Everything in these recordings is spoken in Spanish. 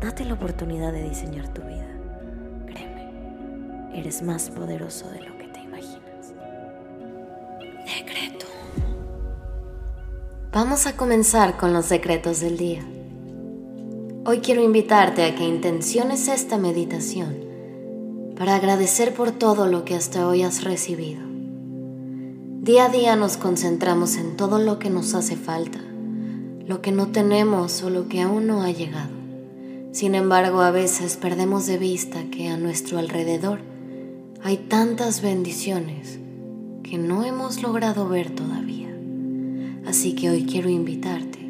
Date la oportunidad de diseñar tu vida. Créeme, eres más poderoso de lo que te imaginas. Decreto. Vamos a comenzar con los secretos del día. Hoy quiero invitarte a que intenciones esta meditación para agradecer por todo lo que hasta hoy has recibido. Día a día nos concentramos en todo lo que nos hace falta, lo que no tenemos o lo que aún no ha llegado. Sin embargo, a veces perdemos de vista que a nuestro alrededor hay tantas bendiciones que no hemos logrado ver todavía. Así que hoy quiero invitarte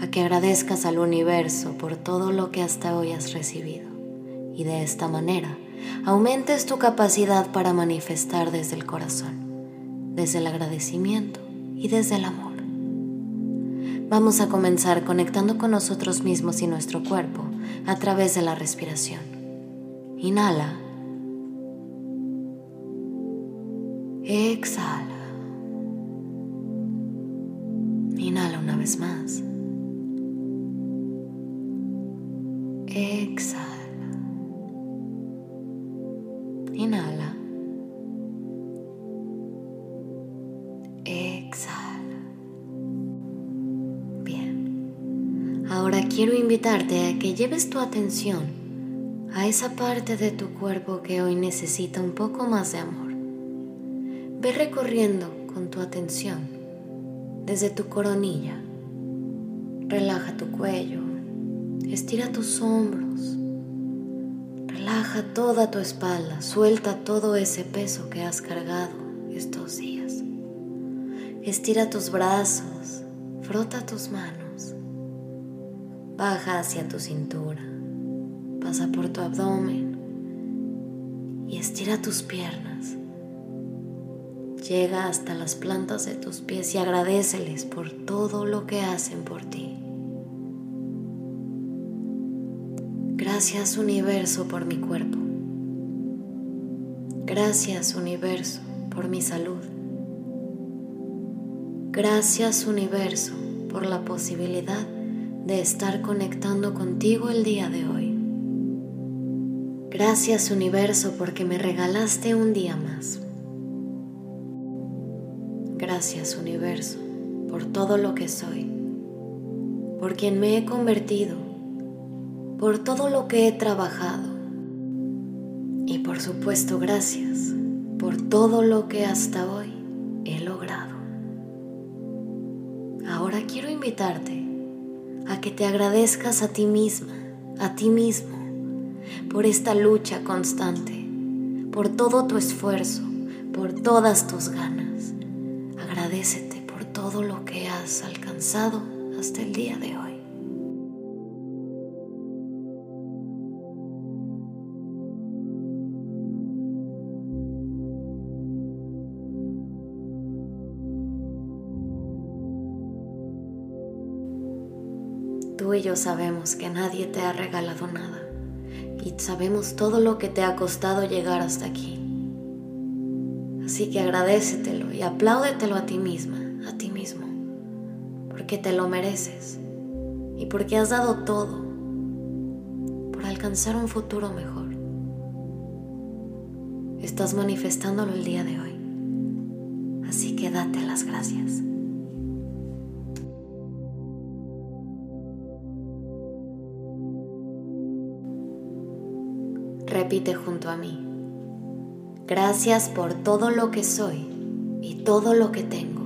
a que agradezcas al universo por todo lo que hasta hoy has recibido y de esta manera aumentes tu capacidad para manifestar desde el corazón, desde el agradecimiento y desde el amor. Vamos a comenzar conectando con nosotros mismos y nuestro cuerpo a través de la respiración. Inhala. Exhala. Inhala una vez más. Exhala. Inhala. Quiero invitarte a que lleves tu atención a esa parte de tu cuerpo que hoy necesita un poco más de amor. Ve recorriendo con tu atención desde tu coronilla. Relaja tu cuello. Estira tus hombros Relaja toda tu espalda, suelta todo ese peso que has cargado estos días. Estira tus brazos, frota tus manos, baja hacia tu cintura, pasa por tu abdomen y estira tus piernas. Llega hasta las plantas de tus pies y agradeceles por todo lo que hacen por ti. Gracias universo por mi cuerpo. Gracias universo por mi salud. Gracias universo por la posibilidad de estar conectando contigo el día de hoy. Gracias universo porque me regalaste un día más. Gracias universo por todo lo que soy, por quien me he convertido por todo lo que he trabajado y por supuesto gracias por todo lo que hasta hoy he logrado. Ahora quiero invitarte a que te agradezcas a ti misma, a ti mismo, por esta lucha constante, por todo tu esfuerzo, por todas tus ganas. Agradecete por todo lo que has alcanzado hasta el día de hoy. Y yo sabemos que nadie te ha regalado nada y sabemos todo lo que te ha costado llegar hasta aquí. Así que agradecetelo y apláudetelo a ti misma, a ti mismo, porque te lo mereces y porque has dado todo por alcanzar un futuro mejor. Estás manifestándolo el día de hoy, así que date las gracias. Repite junto a mí. Gracias por todo lo que soy y todo lo que tengo.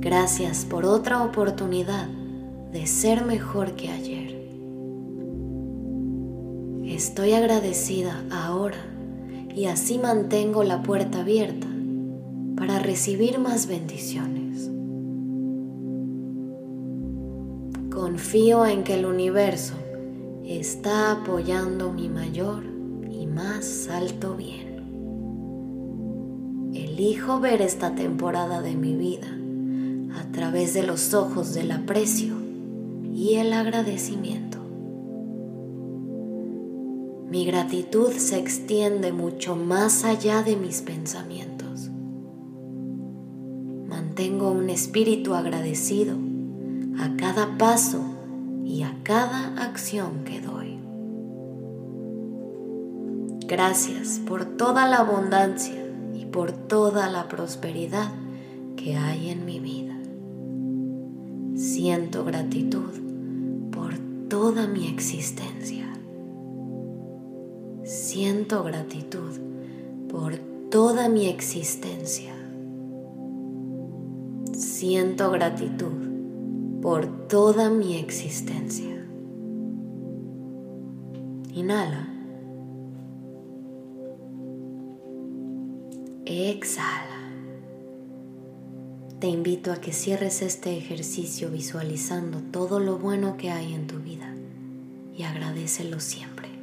Gracias por otra oportunidad de ser mejor que ayer. Estoy agradecida ahora y así mantengo la puerta abierta para recibir más bendiciones. Confío en que el universo está apoyando mi mayor y más alto bien. Elijo ver esta temporada de mi vida a través de los ojos del aprecio y el agradecimiento. Mi gratitud se extiende mucho más allá de mis pensamientos. Mantengo un espíritu agradecido a cada paso y a cada acción que doy. Gracias por toda la abundancia y por toda la prosperidad que hay en mi vida. Siento gratitud por toda mi existencia. Siento gratitud por toda mi existencia. Siento gratitud por toda mi existencia. Inhala. Exhala. Te invito a que cierres este ejercicio visualizando todo lo bueno que hay en tu vida y agradecelo siempre.